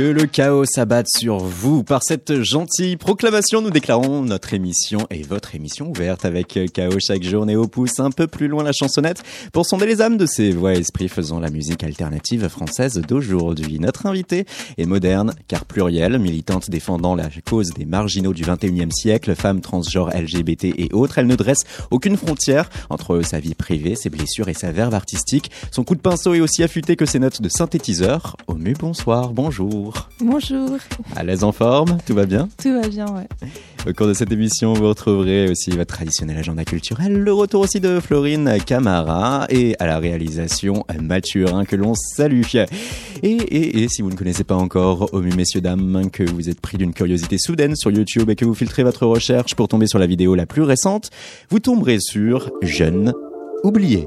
Que le chaos s'abatte sur vous. Par cette gentille proclamation, nous déclarons notre émission et votre émission ouverte avec chaos chaque jour. Néo pousse un peu plus loin la chansonnette pour sonder les âmes de ces voix esprits faisant la musique alternative française d'aujourd'hui. Notre invitée est moderne car plurielle, militante défendant la cause des marginaux du 21e siècle, femme transgenre LGBT et autres. Elle ne dresse aucune frontière entre sa vie privée, ses blessures et sa verve artistique. Son coup de pinceau est aussi affûté que ses notes de synthétiseur. Omu, bonsoir, bonjour. Bonjour. À l'aise en forme Tout va bien Tout va bien, ouais. Au cours de cette émission, vous retrouverez aussi votre traditionnel agenda culturel, le retour aussi de Florine Camara et à la réalisation Mathurin que l'on salue. Et, et, et si vous ne connaissez pas encore Omu messieurs dames, que vous êtes pris d'une curiosité soudaine sur YouTube et que vous filtrez votre recherche pour tomber sur la vidéo la plus récente, vous tomberez sur Jeune oublié.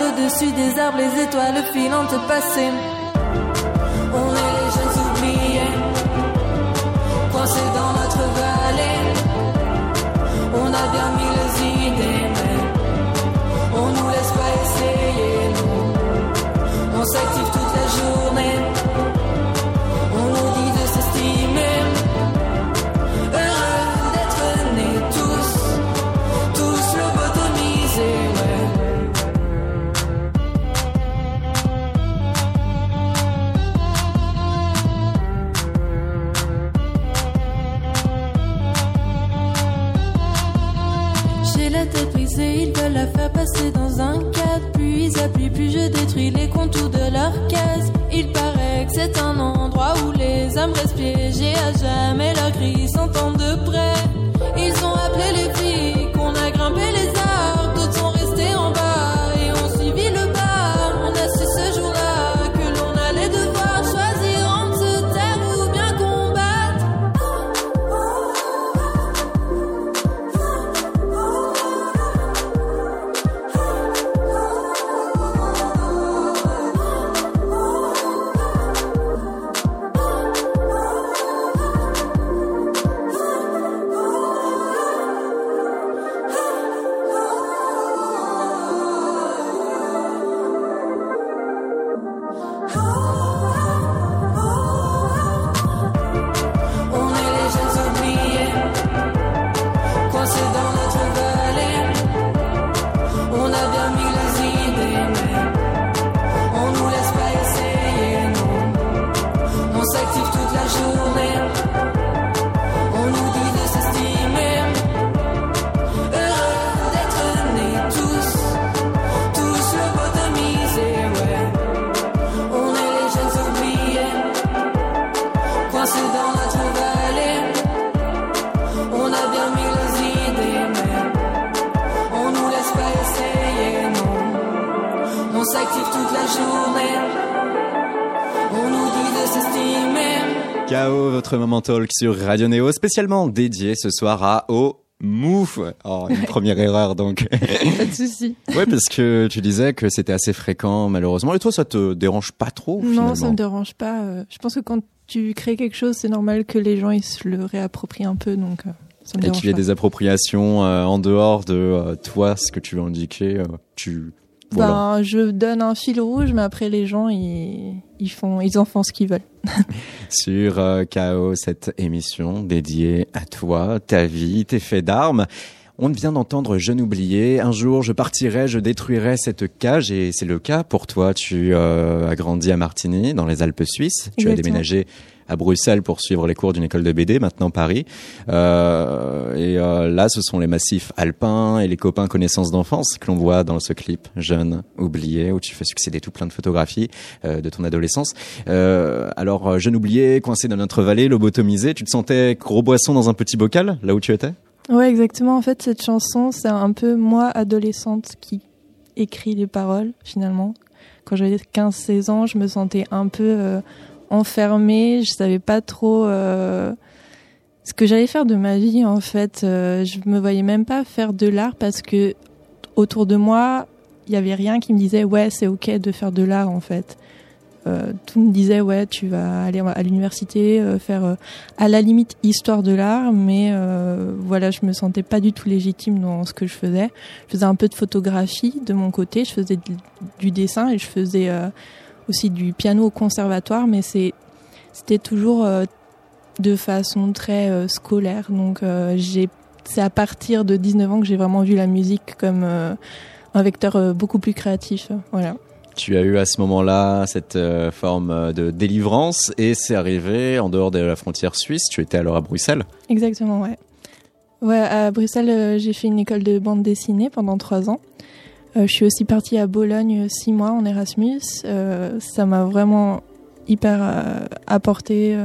au-dessus des arbres les étoiles filantes passer. On est les jeunes oubliés, coincés dans notre vallée. On a bien mis les idées, mais on nous laisse pas essayer. On s'active toute la journée. Passer dans un cadre. Puis ils appuient, puis je détruis les contours de leur case. Il paraît que c'est un endroit où les hommes restent piégés à jamais. Leurs cris s'entendent de près. Ils ont appelé les filles, qu'on a grimpé les arbres. Talk sur Radio Néo, spécialement dédié ce soir à O. Mouf Oh, une première erreur donc. Pas de souci. ouais, parce que tu disais que c'était assez fréquent malheureusement. Et toi, ça te dérange pas trop Non, finalement ça me dérange pas. euh, Je pense que quand tu crées quelque chose, c'est normal que les gens ils se le réapproprient un peu, donc euh, ça me Et qu'il y ait des appropriations euh, en dehors de euh, toi, ce que tu veux indiquer, euh, tu Ben, je donne un fil rouge, mais après les gens, ils, ils font, ils en font ce qu'ils veulent. Sur euh, KO, cette émission dédiée à toi, ta vie, tes faits d'armes. On vient d'entendre Jeune oublié. Un jour, je partirai, je détruirai cette cage, et c'est le cas pour toi. Tu euh, as grandi à Martigny, dans les Alpes suisses. Tu as déménagé à Bruxelles pour suivre les cours d'une école de BD, maintenant Paris. Euh, et euh, là, ce sont les massifs alpins et les copains connaissances d'enfance que l'on voit dans ce clip Jeune oublié, où tu fais succéder tout plein de photographies euh, de ton adolescence. Alors, Jeune oublié, coincé dans notre vallée, lobotomisé, tu te sentais gros boisson dans un petit bocal, là où tu étais? Ouais, exactement. En fait, cette chanson, c'est un peu moi, adolescente, qui écrit les paroles, finalement. Quand j'avais 15-16 ans, je me sentais un peu enfermée. Je savais pas trop euh, ce que j'allais faire de ma vie, en fait. Euh, je me voyais même pas faire de l'art parce que autour de moi, il y avait rien qui me disait ouais, c'est ok de faire de l'art, en fait. Euh, tout me disait ouais tu vas aller à l'université euh, faire euh, à la limite histoire de l'art mais euh, voilà je me sentais pas du tout légitime dans ce que je faisais je faisais un peu de photographie de mon côté je faisais du, du dessin et je faisais aussi du piano au conservatoire mais c'est c'était toujours euh, de façon très euh, scolaire donc euh, j'ai c'est à partir de 19 ans que j'ai vraiment vu la musique comme un vecteur beaucoup plus créatif voilà Tu as eu à ce moment-là cette forme de délivrance et c'est arrivé en dehors de la frontière suisse. Tu étais alors à Bruxelles. Exactement, ouais. Ouais, à Bruxelles, j'ai fait une école de bande dessinée pendant trois ans. Euh, je suis aussi partie à Bologne six mois en Erasmus. Euh, ça m'a vraiment hyper euh, apporté,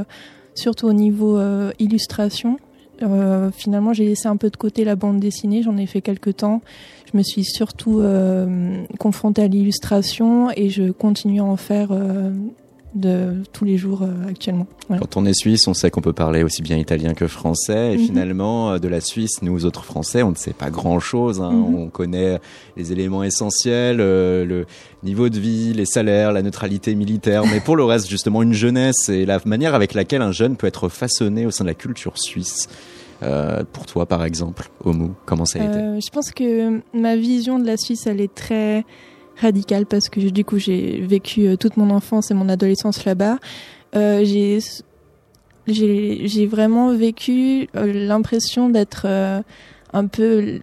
surtout au niveau illustration. Finalement, j'ai laissé un peu de côté la bande dessinée. J'en ai fait quelques temps. Je me suis surtout confrontée à l'illustration et je continue à en faire de tous les jours euh, actuellement. Voilà. Quand on est suisse, on sait qu'on peut parler aussi bien italien que français. Et Mhm. finalement, euh, de la Suisse, nous autres Français, on ne sait pas grand-chose. hein. Mhm. On connaît les éléments essentiels, euh, le niveau de vie, les salaires, la neutralité militaire. Mais pour le reste, justement, une jeunesse et la manière avec laquelle un jeune peut être façonné au sein de la culture suisse. Euh, pour toi, par exemple, Omu, comment ça a été? Je pense que ma vision de la Suisse, elle est très radicale parce que du coup, j'ai vécu euh, toute mon enfance et mon adolescence là-bas. Euh, j'ai j'ai vraiment vécu euh, l'impression d'être euh, un peu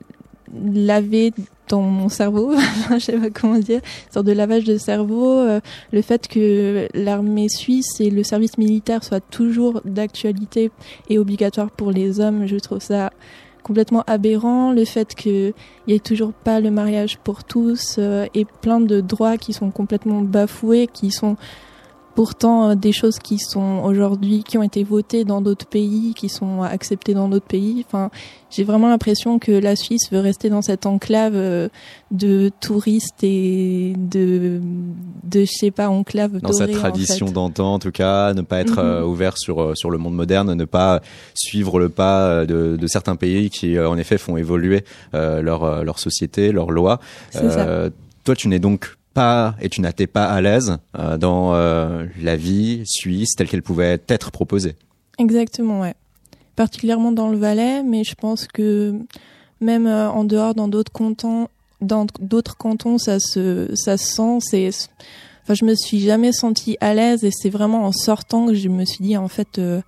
lavé dans mon cerveau, je sais pas comment dire, une sorte de lavage de cerveau, euh, le fait que l'armée suisse et le service militaire soient toujours d'actualité et obligatoire pour les hommes, je trouve ça complètement aberrant, le fait qu'il n'y ait toujours pas le mariage pour tous euh, et plein de droits qui sont complètement bafoués, qui sont pourtant euh, des choses qui sont aujourd'hui, qui ont été votées dans d'autres pays, qui sont acceptées dans d'autres pays. Enfin, j'ai vraiment l'impression que la Suisse veut rester dans cette enclave euh, de touristes et de, de je sais pas, enclave dans dorée, en tradition fait. d'antan, en tout cas, ne pas être Mhm. euh, ouvert sur sur le monde moderne, ne pas suivre le pas de, de certains pays qui, en effet, font évoluer leur leur société, leurs lois. Euh, toi, tu n'es donc pas et tu n'étais pas à l'aise euh, dans euh, la vie suisse telle qu'elle pouvait être proposée. Exactement, ouais. Particulièrement dans le Valais, mais je pense que même euh, en dehors, dans d'autres cantons, dans d'autres cantons, ça se, ça se sent. C'est, enfin, je me suis jamais sentie à l'aise et c'est vraiment en sortant que je me suis dit en fait, euh,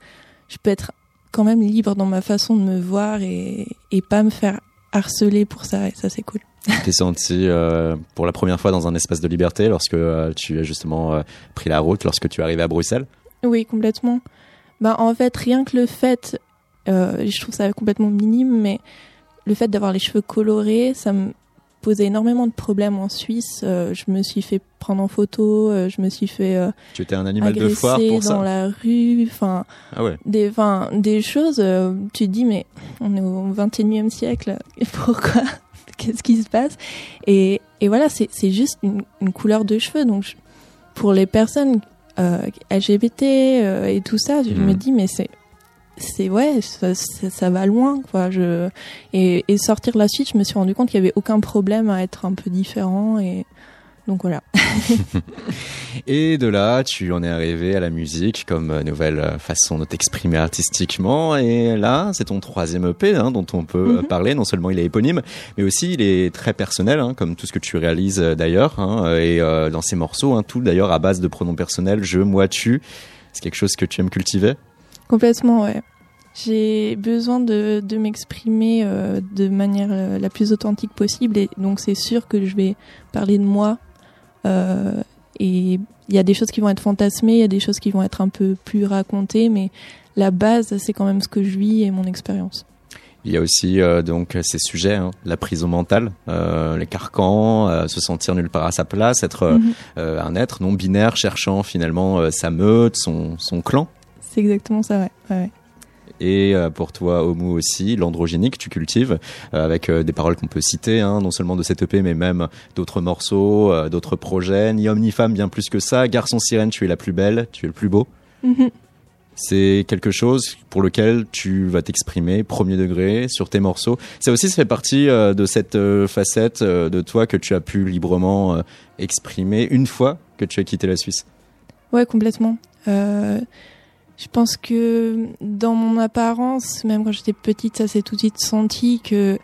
je peux être quand même libre dans ma façon de me voir et, et pas me faire harceler pour ça. Et ça, c'est cool. T'es senti euh, pour la première fois dans un espace de liberté lorsque euh, tu as justement euh, pris la route, lorsque tu es arrivé à Bruxelles? Oui, complètement. Bah, en fait, rien que le fait, euh, je trouve ça complètement minime, mais le fait d'avoir les cheveux colorés, ça me posait énormément de problèmes en Suisse. Euh, je me suis fait prendre en photo, euh, je me suis fait euh, Tu étais un animal de foire pour dans ça. la rue, enfin Ah ouais. des, enfin des choses. euh, tu te dis mais on est au 21e siècle, et pourquoi? Qu'est-ce qui se passe et, et voilà, c'est juste une, une couleur de cheveux. Donc je- pour les personnes euh, LGBT euh, et tout ça, je Mhm. me dis mais c'est c'est ouais, ça, ça, ça va loin quoi. Je et, et sortir la suite, je me suis rendu compte qu'il y avait aucun problème à être un peu différent et Donc voilà. Et de là, tu en es arrivé à la musique comme euh, nouvelle euh, façon de t'exprimer artistiquement. Et là, c'est ton troisième EP hein, dont on peut euh, Mhm. parler. Non seulement il est éponyme, mais aussi il est très personnel, hein, comme tout ce que tu réalises euh, d'ailleurs. hein, et euh, dans ces morceaux, tout d'ailleurs à base de pronoms personnels, je, moi, tu. C'est quelque chose que tu aimes cultiver? Complètement, ouais. J'ai besoin de, de m'exprimer euh, de manière euh, la plus authentique possible et donc c'est sûr que je vais parler de moi. Euh, et il y a des choses qui vont être fantasmées, il y a des choses qui vont être un peu plus racontées, mais la base, c'est quand même ce que je vis et mon expérience. Il y a aussi euh, donc ces sujets, hein, la prison mentale, euh, les carcans, euh, se sentir nulle part à sa place, être Mhm. un être non binaire cherchant finalement sa meute, son, son clan. C'est exactement ça, ouais, ouais. Et euh, pour toi, Homo aussi, l'androgynie que tu cultives, euh, avec euh, des paroles qu'on peut citer, hein, non seulement de cette EP, mais même d'autres morceaux, d'autres projets, ni homme ni femme, bien plus que ça. Garçon sirène, tu es la plus belle, tu es le plus beau. Mhm. C'est quelque chose pour lequel tu vas t'exprimer premier degré sur tes morceaux. Ça aussi, ça fait partie euh, de cette euh, facette euh, de toi que tu as pu librement exprimer une fois que tu as quitté la Suisse. Ouais, complètement. Je pense que dans mon apparence, même quand j'étais petite, ça s'est tout de suite senti que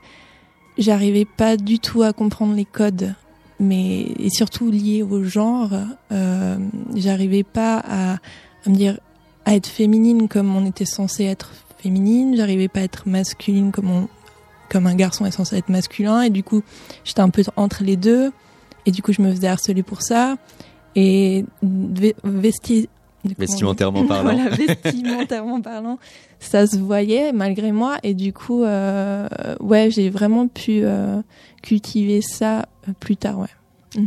j'arrivais pas du tout à comprendre les codes, mais et surtout liés au genre, euh, j'arrivais pas à, à me dire à être féminine comme on était censé être féminine, j'arrivais pas à être masculine comme on comme un garçon est censé être masculin. Et du coup j'étais un peu entre les deux. Et du coup je me faisais harceler pour ça. Et ve- vesti Vestimentairement parlant. voilà, vestimentairement parlant, ça se voyait malgré moi et du coup, euh, ouais, j'ai vraiment pu euh, cultiver ça euh, plus tard, ouais.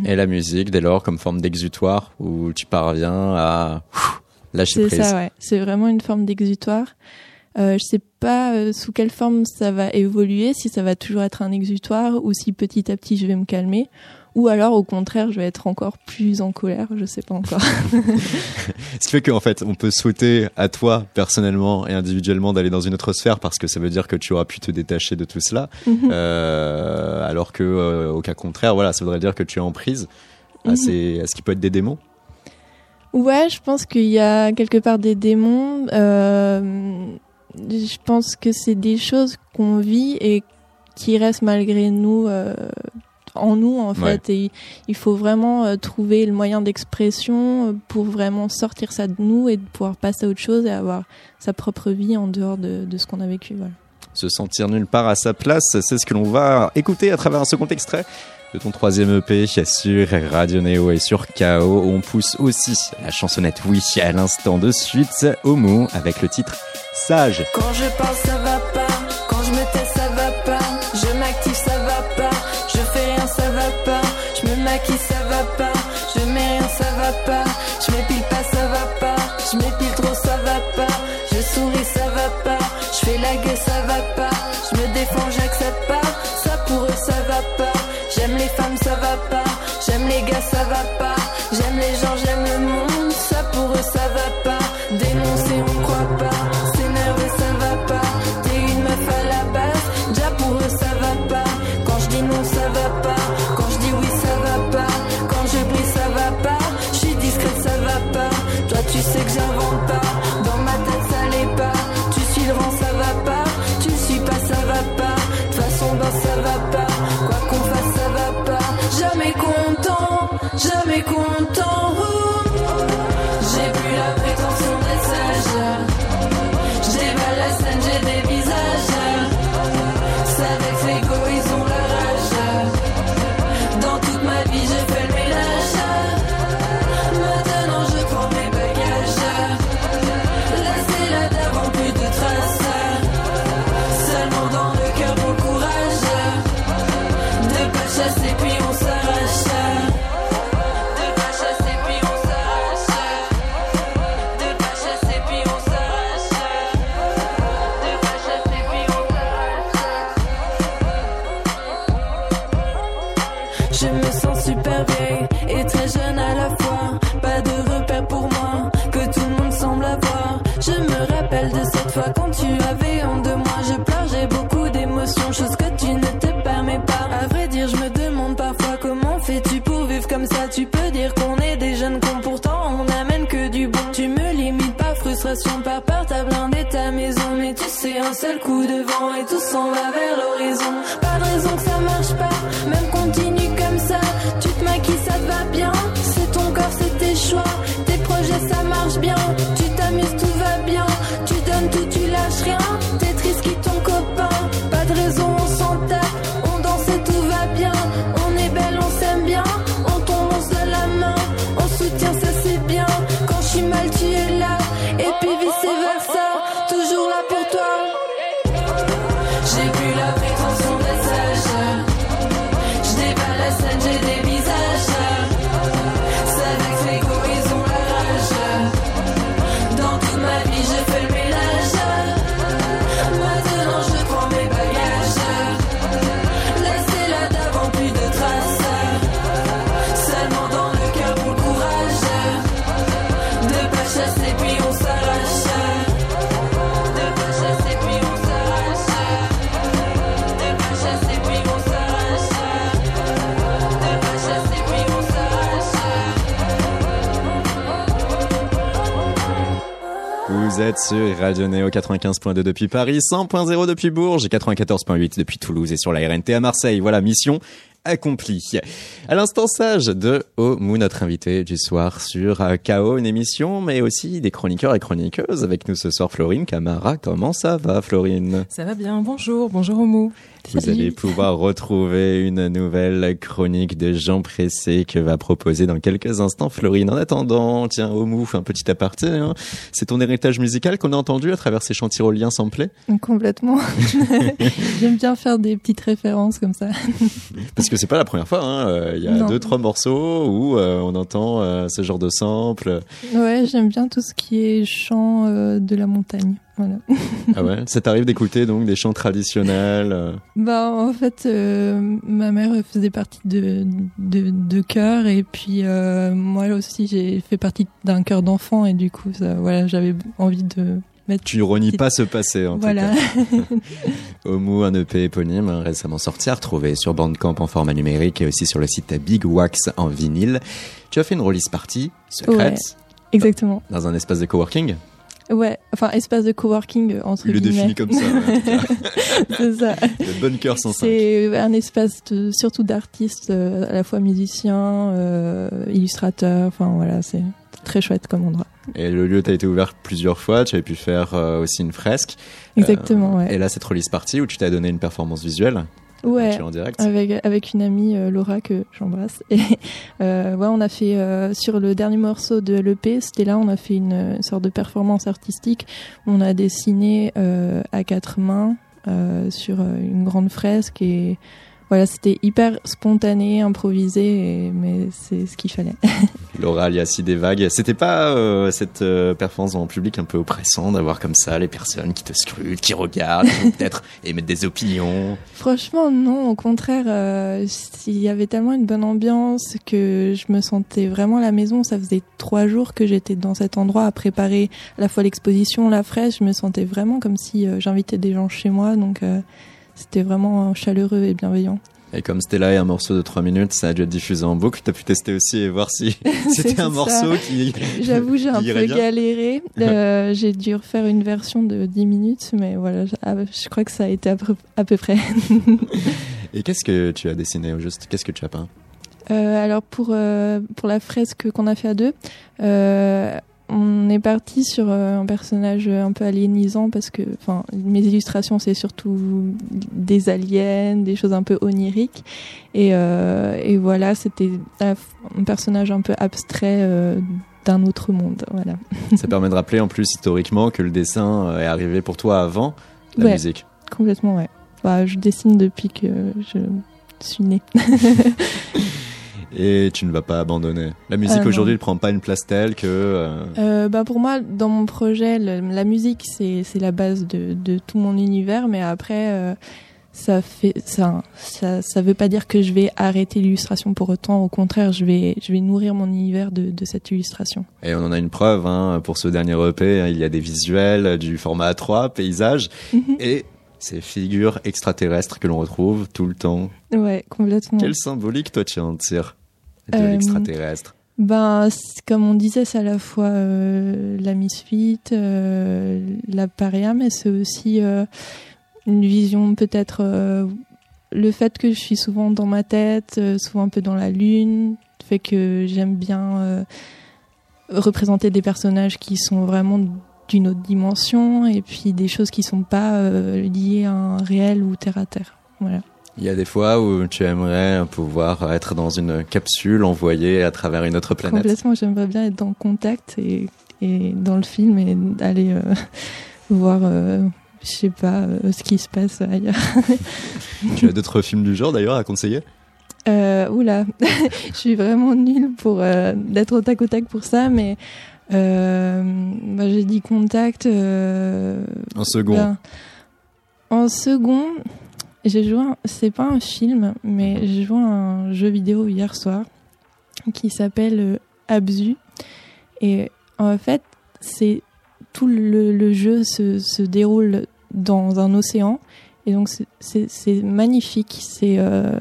Et la musique, dès lors, comme forme d'exutoire, où tu parviens à ouf, lâcher C'est prise. ça, ouais. C'est vraiment une forme d'exutoire. Euh, je sais pas euh, sous quelle forme ça va évoluer, si ça va toujours être un exutoire ou si petit à petit je vais me calmer, ou alors au contraire je vais être encore plus en colère, je sais pas encore. Ce qui fait qu'en fait, on peut souhaiter à toi, personnellement et individuellement, d'aller dans une autre sphère parce que ça veut dire que tu auras pu te détacher de tout cela. Mhm. Euh, alors que, euh, au cas contraire, voilà, ça voudrait dire que tu es en prise à, ces- à ce qui peut être des démons? Ouais, je pense qu'il y a quelque part des démons. Euh, je pense que c'est des choses qu'on vit et qui restent malgré nous, euh, en nous en Ouais. fait. Et il faut vraiment euh, trouver le moyen d'expression euh, pour vraiment sortir ça de nous et de pouvoir passer à autre chose et avoir sa propre vie en dehors de, de ce qu'on a vécu. Voilà. Se sentir nulle part à sa place, c'est ce que l'on va écouter à travers un second extrait de ton troisième EP sur Radio Neo et sur KO. On pousse aussi la chansonnette Oui à l'instant de suite Homo avec le titre Sage. Quand je parle, ça va pas. Va pas. J'aime les gens, j'aime le monde. Ça pour eux, ça va pas. Dénoncer, on croit pas. S'énerver, ça va pas. T'es une meuf à la base. Déjà pour eux, ça va pas. Quand je dis non, ça va pas. Quand je dis oui, ça va pas. Quand je brille, ça va pas. Je suis discrète, ça va pas. Toi, tu sais que j'invente pas. Dans ma tête, ça l'est pas. Tu suis le vent, ça va pas. Tu suis pas, ça va pas. De toute façon, ben, ça va pas. J'ai plus la Vous êtes sur Radio Néo 95.2 depuis Paris, 100.0 depuis Bourges et 94.8 depuis Toulouse et sur la RNT à Marseille. Voilà, mission accomplie. À l'instant sage de Omu, notre invité du soir sur euh, KO, une émission, mais aussi des chroniqueurs et chroniqueuses. Avec nous ce soir, Florine Camara. Comment ça va, Florine? Ça va bien, bonjour, bonjour Oumou. Vous Salut. allez pouvoir retrouver une nouvelle chronique de Jean Pressé que va proposer dans quelques instants Florine. En attendant, tiens, Omu, un petit aparté. Hein. C'est ton héritage musical qu'on a entendu à travers ces chants tyroliens samplés Complètement. J'aime bien faire des petites références comme ça. Parce que c'est pas la première fois. hein. Euh, Il y a Non. deux, trois morceaux où euh, on entend euh, ce genre de sample. Ouais, j'aime bien tout ce qui est chant euh, de la montagne. Voilà. ah ouais? Ça t'arrive d'écouter donc des chants traditionnels Bah en fait, ma mère faisait partie de de, de chœur et puis moi aussi j'ai fait partie d'un chœur d'enfant et du coup ça, voilà j'avais envie de mettre. Tu renies pas ce passé en Voilà. tout cas. Omu, un EP éponyme récemment sorti, à retrouver sur Bandcamp en format numérique et aussi sur le site Big Wax en vinyle. Tu as fait une release party secrète Exactement. dans un espace de coworking? Ouais. Enfin espace de coworking euh, entre Il le guillemets. définit comme ça. ouais. C'est ça. Le bon cœur 105. C'est un espace de- surtout d'artistes, euh, à la fois musiciens, euh, illustrateurs. Enfin voilà, c'est très chouette comme endroit. Et le lieu t'a été ouvert plusieurs fois. Tu avais pu faire euh, aussi une fresque. Exactement. Euh, ouais. Et là, cette release party où tu t'as donné une performance visuelle. Ouais. Tu en direct. avec avec une amie euh, Laura que j'embrasse et ouais on a fait sur le dernier morceau de l'EP c'était là on a fait une, une sorte de performance artistique on a dessiné à quatre mains sur une grande fresque et voilà c'était hyper spontané improvisé et- mais c'est ce qu'il fallait Laura alias des vagues. C'était pas euh, cette euh, performance en public un peu oppressant d'avoir comme ça les personnes qui te scrutent, qui regardent, peut-être émettre des opinions? Franchement, non. Au contraire, euh, il y avait tellement une bonne ambiance que je me sentais vraiment à la maison. Ça faisait trois jours que j'étais dans cet endroit à préparer à la fois l'exposition, la fraîche. Je me sentais vraiment comme si j'invitais des gens chez moi. Donc, c'était vraiment chaleureux et bienveillant. Et comme c'était là et un morceau de 3 minutes, ça a dû être diffusé en boucle. T'as pu tester aussi et voir si c'était un ça. morceau qui. J'avoue, j'ai un peu bien. galéré. Euh, j'ai dû refaire une version de 10 minutes, mais voilà, je, ah, je crois que ça a été à peu, à peu près. Et qu'est-ce que tu as dessiné au juste? Qu'est-ce que tu as peint? Euh, alors pour euh, pour la fresque qu'on a fait à deux, euh, on est parti sur euh, un personnage un peu aliénisant parce que enfin mes illustrations c'est surtout des aliens, des choses un peu oniriques et euh, et voilà c'était un personnage un peu abstrait euh, d'un autre monde voilà. Ça permet de rappeler en plus historiquement que le dessin euh, est arrivé pour toi avant la Ouais. musique. Complètement ouais. Bah je dessine depuis que je suis née. Et tu ne vas pas abandonner. La musique non. aujourd'hui ne prend pas une place telle que. euh, Euh, bah pour moi, dans mon projet, le- la musique c'est la base de, de tout mon univers, mais après euh, ça fait ça, ça ça veut pas dire que je vais arrêter l'illustration pour autant. Au contraire, je vais je vais nourrir mon univers de, de cette illustration. Et on en a une preuve hein, pour ce dernier EP. hein, il y a des visuels du format A3, paysage, Mhm. et ces figures extraterrestres que l'on retrouve tout le temps. Ouais, complètement. Quelle symbolique toi tu en tires de Euh, l'extraterrestre Ben, comme on disait, c'est à la fois euh, la misfit, euh, la paria, mais c'est aussi une vision peut-être le fait que je suis souvent dans ma tête, souvent un peu dans la lune, fait que j'aime bien représenter des personnages qui sont vraiment d'une autre dimension et puis des choses qui sont pas liées à un réel ou terre à terre. Voilà. Il y a des fois où tu aimerais pouvoir être dans une capsule envoyée à travers une autre planète. Complètement, j'aimerais bien être dans Contact et, et dans le film et aller euh, voir, euh, je sais pas, euh, ce qui se passe ailleurs. Tu as d'autres films du genre d'ailleurs à conseiller? Euh, oula, je suis vraiment nulle pour euh, d'être au tac au tac pour ça, mais euh, bah, j'ai dit Contact. euh, En second. ben, en second, j'ai joué. un- C'est pas un film, mais j'ai joué à un jeu vidéo hier soir qui s'appelle euh, Abzu. Et en fait, c'est tout le, le jeu se, se déroule dans un océan. Et donc, c'est magnifique. C'est euh,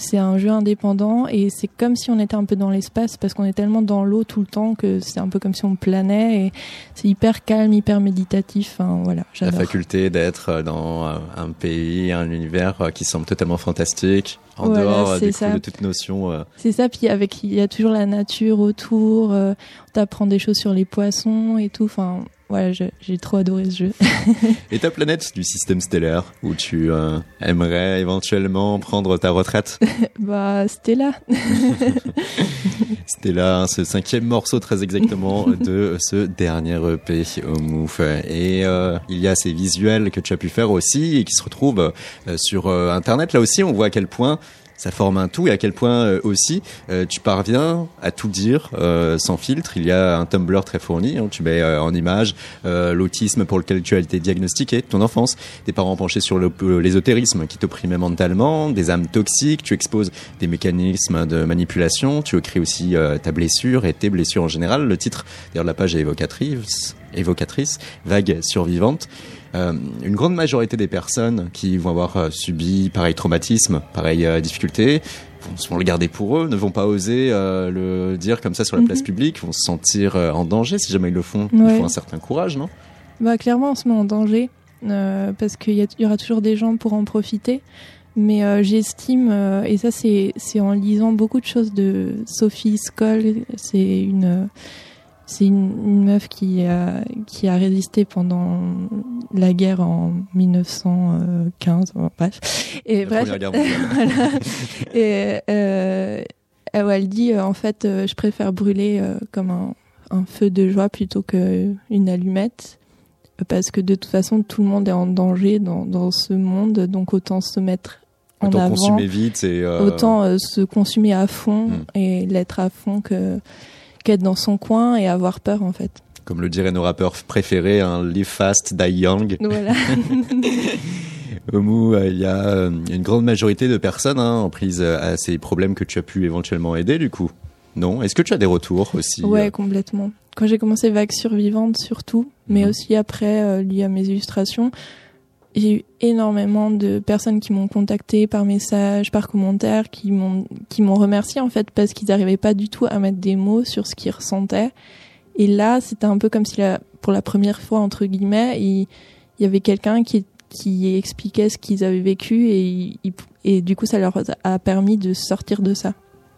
c'est un jeu indépendant et c'est comme si on était un peu dans l'espace parce qu'on est tellement dans l'eau tout le temps que c'est un peu comme si on planait et c'est hyper calme, hyper méditatif. Enfin, voilà, La faculté d'être dans euh, un pays, un univers euh, qui semble totalement fantastique, en Voilà, dehors euh, du coup, de toute notion. euh, C'est ça, puis avec il y a toujours la nature autour, euh, on t'apprend des choses sur les poissons et tout. Enfin, voilà, j'ai trop adoré ce jeu. Et ta planète du système stellaire où tu euh, aimerais éventuellement prendre ta retraite? Bah. C'était là hein, ce cinquième morceau très exactement de ce dernier EP au Mouf. Et euh, il y a ces visuels que tu as pu faire aussi et qui se retrouvent euh, sur Internet. Là aussi, on voit à quel point ça forme un tout et à quel point euh, aussi euh, tu parviens à tout dire euh, sans filtre. Il y a un Tumblr très fourni. hein. tu mets euh, en image euh, l'autisme pour lequel tu as été diagnostiqué, ton enfance, des parents penchés sur euh, l'ésotérisme qui t'opprimait mentalement, des âmes toxiques. Tu exposes des mécanismes de manipulation. Tu écris aussi ta blessure et tes blessures en général. Le titre d'ailleurs de la page est évocatrice, évocatrice, vague survivante. Euh, une grande majorité des personnes qui vont avoir euh, subi pareil traumatisme, pareille euh, difficulté, vont se le garder pour eux, ne vont pas oser euh, le dire comme ça sur la Mhm. place publique, vont se sentir euh, en danger si jamais ils le font. Il Ouais. faut un certain courage, non? Bah, clairement, on se met en danger euh, parce qu'il y, il y aura toujours des gens pour en profiter. Mais euh, j'estime, euh, et ça c'est en lisant beaucoup de choses de Sophie Skoll, c'est une euh, c'est une, une meuf qui a qui a résisté pendant la guerre en 1915, bon, bref. Et La bref, Première Guerre mondiale. voilà. Et euh, elle, dit euh, en fait, euh, je préfère brûler euh, comme un, un feu de joie plutôt qu'une allumette. Parce que de toute façon, tout le monde est en danger dans, dans ce monde, donc autant se mettre en Autant avant, consumer vite et euh, autant euh, se consumer à fond Mm. et l'être à fond que qu'être dans son coin et avoir peur en fait. comme le diraient nos rappeurs préférés, un live fast, die young. Voilà. Omu, euh, il y a euh, une grande majorité de personnes hein, en prise euh, à ces problèmes que tu as pu éventuellement aider du coup. Non? Est-ce que tu as des retours aussi Ouais, complètement. Quand j'ai commencé Vague Survivante, surtout, mais Mhm. aussi après, euh, lié à mes illustrations, j'ai eu énormément de personnes qui m'ont contacté par message, par commentaire, qui m'ont qui m'ont remercié en fait parce qu'ils n'arrivaient pas du tout à mettre des mots sur ce qu'ils ressentaient. Et là, c'était un peu comme si la, pour la première fois entre guillemets, il, y avait quelqu'un qui qui expliquait ce qu'ils avaient vécu et et du coup ça leur a permis de sortir de ça.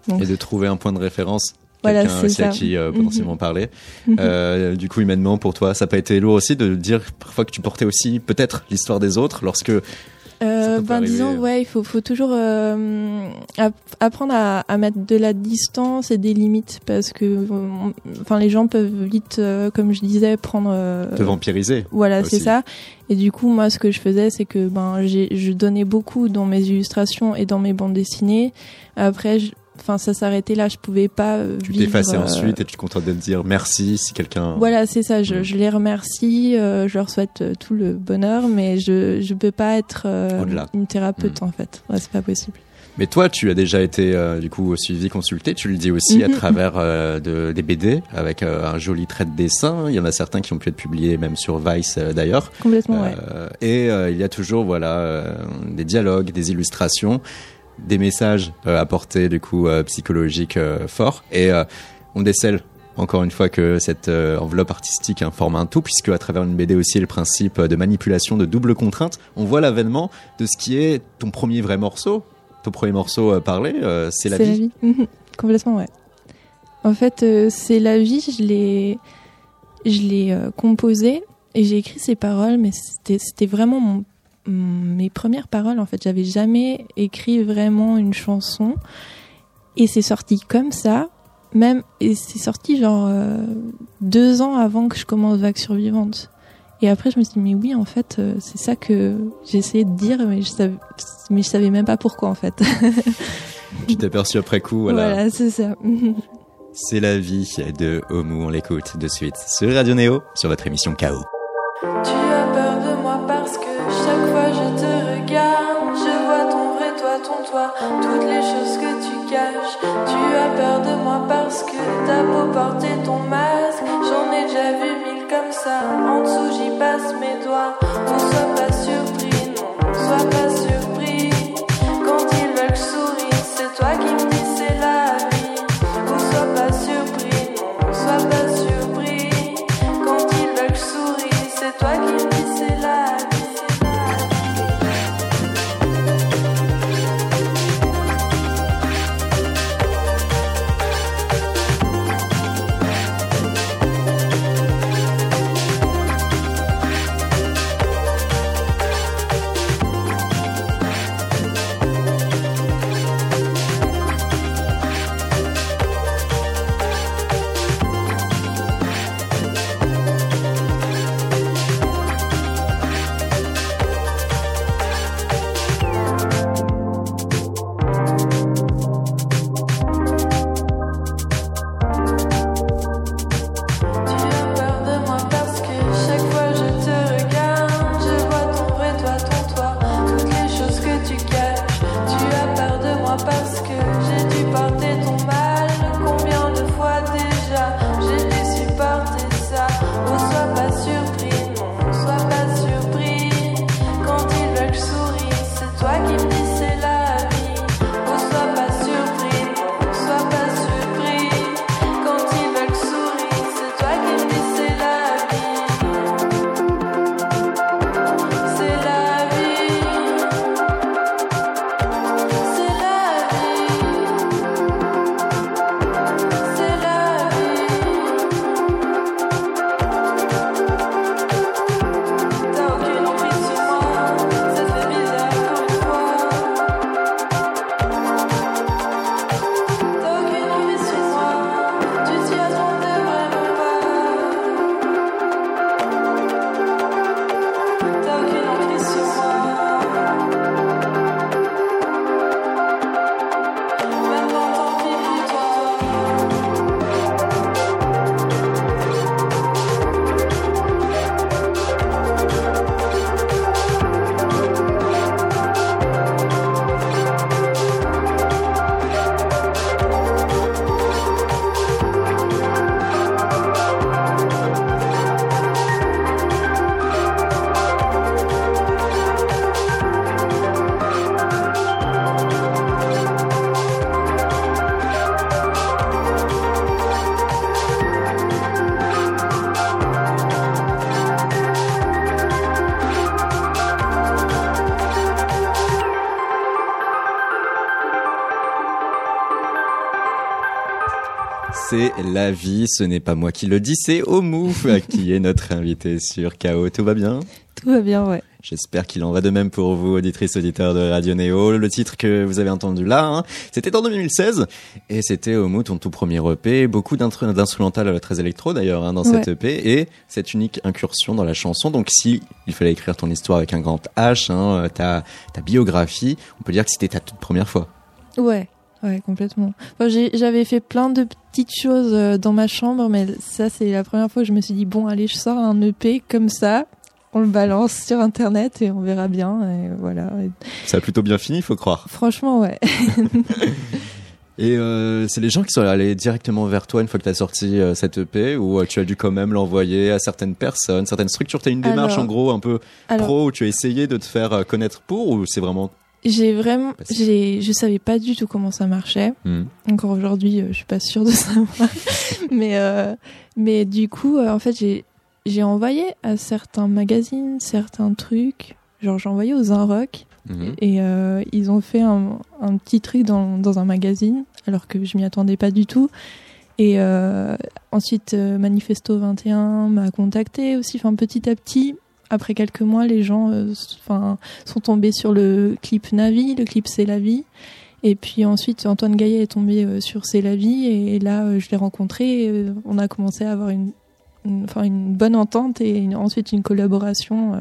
et de trouver un point de référence Voilà, quelqu'un c'est aussi à ça. qui euh, Mhm. potentiellement parler. Euh, du coup, humainement, pour toi, ça n'a pas été lourd aussi de dire parfois que tu portais aussi peut-être l'histoire des autres lorsque Euh, ben disons ouais il faut faut toujours euh, app- apprendre à, à mettre de la distance et des limites parce que enfin les gens peuvent vite euh, comme je disais prendre euh, te vampiriser. voilà c'est ça et du coup moi ce que je faisais c'est que ben je donnais beaucoup dans mes illustrations et dans mes bandes dessinées après je- enfin ça s'arrêtait là je pouvais pas euh, Tu t'effaçais euh, ensuite et tu te contentais de dire merci si quelqu'un. voilà, c'est ça. Je, Mm. je les remercie, euh, je leur souhaite euh, tout le bonheur, mais je je peux pas être euh, une thérapeute en fait. Ouais, c'est pas possible. Mais toi, tu as déjà été euh, du coup suivi, consulté. Tu le dis aussi à Mhm. travers euh, de, des BD avec euh, un joli trait de dessin. Il y en a certains qui ont pu être publiés même sur Vice euh, d'ailleurs. Complètement, ouais. Euh, et euh, il y a toujours voilà euh, des dialogues, des illustrations. Des messages euh, apportés du coup euh, psychologiques euh, forts et on décèle encore une fois que cette euh, enveloppe artistique hein, forme un tout puisque à travers une BD aussi le principe de manipulation de double contrainte on voit l'avènement de ce qui est ton premier vrai morceau ton premier morceau euh, parlé euh, c'est la vie Mhm. Complètement, ouais. En fait, c'est la vie. Je l'ai, je l'ai composé et j'ai écrit ces paroles, mais c'était, c'était vraiment mon- mes premières paroles. En fait, j'avais jamais écrit vraiment une chanson et c'est sorti comme ça. Même et c'est sorti genre euh, deux ans avant que je commence Vague Survivante. Et après, je me suis dit, mais oui, en fait, euh, c'est ça que essayé de dire, mais je savais, mais je savais même pas pourquoi, en fait. tu t'es perçu après coup voilà, voilà c'est ça. c'est la vie de Omu on l'écoute de suite sur Radio Néo sur votre émission KO Tu toutes les choses que tu caches. Tu as peur de moi parce que t'as beau porter ton masque, j'en ai déjà vu mille comme ça. En dessous j'y passe mes doigts. La vie, ce n'est pas moi qui le dis, c'est Omu qui est notre invité sur KO. Tout va bien? Tout va bien, ouais. J'espère qu'il en va de même pour vous, auditrices, auditeurs de Radio Néo. Le titre que vous avez entendu là, hein, c'était en 2016 et c'était Omu, ton tout premier EP. Beaucoup d'instru- d'instrumental très électro d'ailleurs hein, dans Ouais. EP et cette unique incursion dans la chanson. Donc si il fallait écrire ton histoire avec un grand H, hein, ta, ta biographie, on peut dire que c'était ta toute première fois. Ouais, ouais, complètement. Enfin, J'avais fait plein de petites choses euh, dans ma chambre, mais ça, c'est la première fois que je me suis dit, bon, allez, je sors un EP comme ça, on le balance sur Internet et on verra bien. Et voilà. Ça a plutôt bien fini, faut croire. franchement, ouais. Et euh, c'est les gens qui sont allés directement vers toi une fois que tu as sorti euh, cette EP ou euh, tu as dû quand même l'envoyer à certaines personnes, certaines structures? Tu as une démarche Alors- en gros un peu Alors, pro où tu as essayé de te faire connaître pour ou c'est vraiment J'ai vraiment, j'ai, je savais pas du tout comment ça marchait. Hmm. Encore aujourd'hui, euh, je suis pas sûre de savoir. mais, euh, mais du coup, euh, en fait, j'ai, j'ai envoyé à certains magazines, certains trucs. Genre, j'ai envoyé aux Rock Mhm. et euh, ils ont fait un, un petit truc dans, dans un magazine, alors que je m'y attendais pas du tout. Et ensuite, Manifesto 21 m'a contacté aussi. Enfin, petit à petit, après quelques mois, les gens euh, enfin, sont tombés sur le clip Navi, le clip C'est la vie. Et puis ensuite, Antoine Gaillet est tombé euh, sur C'est la vie. Et, là, euh, je l'ai rencontré. on a commencé à avoir une, une, une bonne entente et ensuite une collaboration.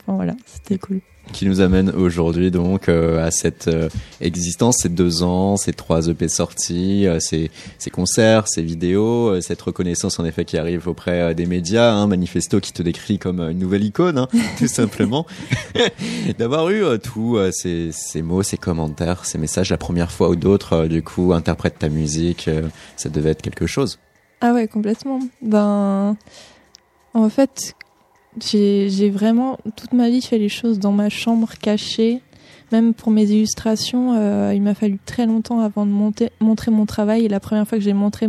Enfin voilà, c'était cool. Qui nous amène aujourd'hui donc euh, à cette euh, existence, ces deux ans, ces trois EP sortis, euh, ces, ces concerts, ces vidéos, euh, cette reconnaissance en effet qui arrive auprès des médias, hein, Manifesto qui te décrit comme une nouvelle icône, hein, tout simplement. D'avoir eu tous ces, ces mots, ces commentaires, ces messages la première fois ou d'autres, du coup, interprète ta musique, ça devait être quelque chose. Ah ouais, complètement. Ben, en fait, j'ai vraiment toute ma vie fait les choses dans ma chambre cachée. Même pour mes illustrations, euh, il m'a fallu très longtemps avant de montrer mon travail. Et la première fois que j'ai montré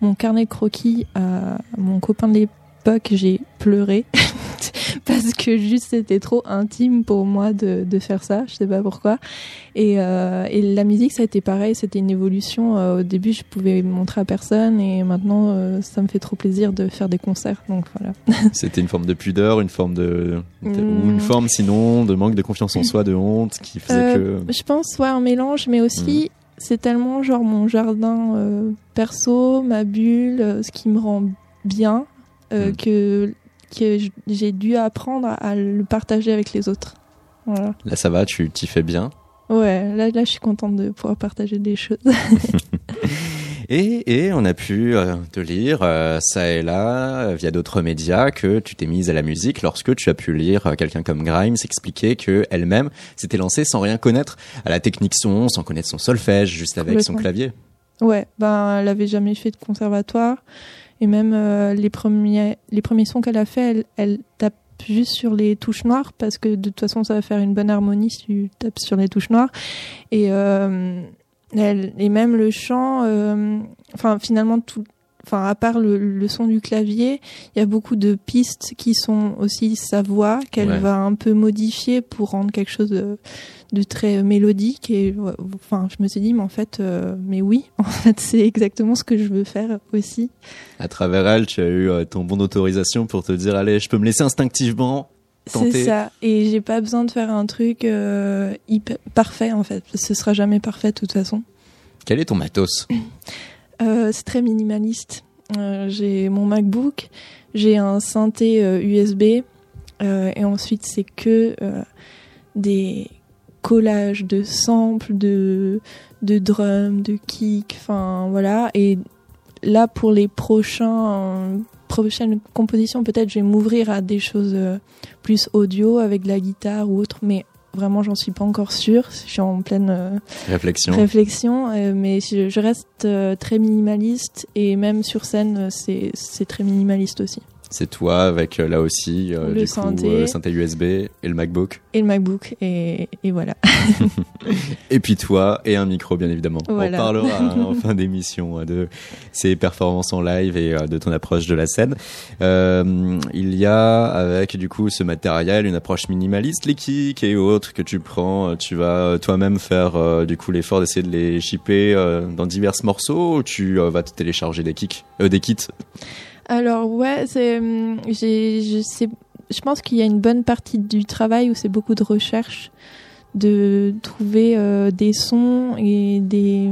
mon carnet croquis à mon copain de l'époque, j'ai pleuré parce que juste c'était trop intime pour moi de, de faire ça. Je sais pas pourquoi. Et, euh, et la musique, ça a été pareil. C'était une évolution. Euh, au début, je pouvais montrer à personne, et maintenant, euh, ça me fait trop plaisir de faire des concerts. Donc voilà. C'était une forme de pudeur, une forme de, ou une Mm. forme sinon de manque de confiance en soi, de honte, qui faisait que. Je pense, ouais, un mélange, mais aussi, c'est tellement genre mon jardin perso, ma bulle, ce qui me rend bien, euh, Mm. que, que j'ai dû apprendre à, le partager avec les autres. Voilà. Là, ça va, tu t'y fais bien. Ouais, là, là, je suis contente de pouvoir partager des choses. Et, et on a pu euh, te lire, euh, ça et là, euh, via d'autres médias, que tu t'es mise à la musique lorsque tu as pu lire quelqu'un comme Grimes expliquer que elle-même s'était lancée sans rien connaître à la technique son, sans connaître son solfège, juste avec son clavier. Ouais, ben elle avait jamais fait de conservatoire et même euh, les premiers les premiers sons qu'elle a fait, elle, tape juste sur les touches noires parce que de toute façon ça va faire une bonne harmonie si tu tapes sur les touches noires. Et euh, elle, et même le chant euh, enfin finalement tout enfin à part le, le son du clavier, il y a beaucoup de pistes qui sont aussi sa voix qu'elle Ouais. va un peu modifier pour rendre quelque chose de, de très mélodique. Et ouais, enfin je me suis dit mais en fait euh, mais oui en fait c'est exactement ce que je veux faire aussi. À travers elle, tu as eu euh, ton bon d'autorisation pour te dire, allez, je peux me laisser instinctivement. C'est ça. Et j'ai pas besoin de faire un truc euh, hyper parfait en fait. Ce sera jamais parfait de toute façon. Quel est ton matos? c'est très minimaliste. Euh, j'ai mon MacBook, j'ai un synthé euh, USB, euh, et ensuite c'est que euh, des collages de samples, de, de drums, de kicks, enfin voilà. Et là, pour les prochains, euh, prochaines compositions, peut-être je vais m'ouvrir à des choses euh, plus audio avec la guitare ou autre, mais vraiment j'en suis pas encore sûre. Je suis en pleine euh, Réflexion. réflexion, euh, mais je, je reste euh, très minimaliste et même sur scène, c'est très minimaliste aussi. C'est toi avec euh, là aussi euh, Le du synthé. coup euh, USB et le MacBook. Et le MacBook, et, et voilà. Et puis toi et un micro bien évidemment. Voilà. On parlera hein, en fin d'émission euh, de ces performances en live et de ton approche de la scène. Euh, il y a avec du coup ce matériel une approche minimaliste, les kicks et autres que tu prends. Tu vas toi-même faire euh, du coup l'effort d'essayer de les shipper dans divers morceaux ou tu vas te télécharger des kicks, euh, des kits? Alors ouais, c'est hum, je je pense qu'il y a une bonne partie du travail où c'est beaucoup de recherche de trouver euh, des sons et des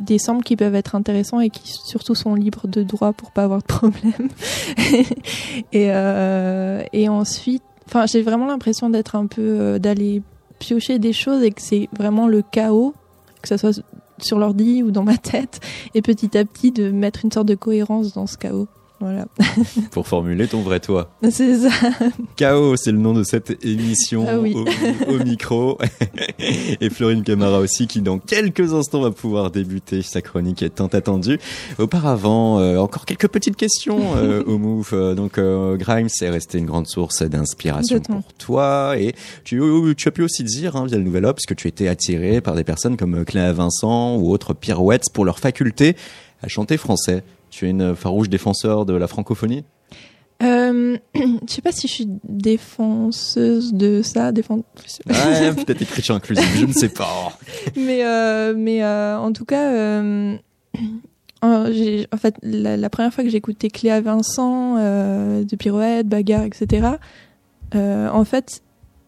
des samples qui peuvent être intéressants et qui surtout sont libres de droit pour pas avoir de problème. et euh, et ensuite, enfin, j'ai vraiment l'impression d'être un peu euh, d'aller piocher des choses et que c'est vraiment le chaos que ça soit sur l'ordi ou dans ma tête et petit à petit de mettre une sorte de cohérence dans ce chaos. Voilà. Pour formuler ton vrai toi. C'est ça. Chaos, c'est le nom de cette émission Ah oui. au, au micro. Et Florine Camara aussi, qui dans quelques instants va pouvoir débuter sa chronique est tant attendue. Auparavant, euh, encore quelques petites questions euh, au Move. Euh, donc, euh, Grimes est resté une grande source d'inspiration pour toi. Et tu, tu as pu aussi dire, hein, via le Nouvel Obs, que tu étais attiré par des personnes comme Cléa Vincent ou autres pirouettes pour leur faculté à chanter français. Tu es une farouche défenseur de la francophonie? Euh, je sais pas si je suis défenseuse de ça, défense. Ouais, peut-être écriture inclusive, je ne sais pas. mais euh, mais euh, en tout cas, euh, en fait, la, la première fois que j'ai écouté Cléa Vincent, de Pirouette, Bagarre, etc. en fait,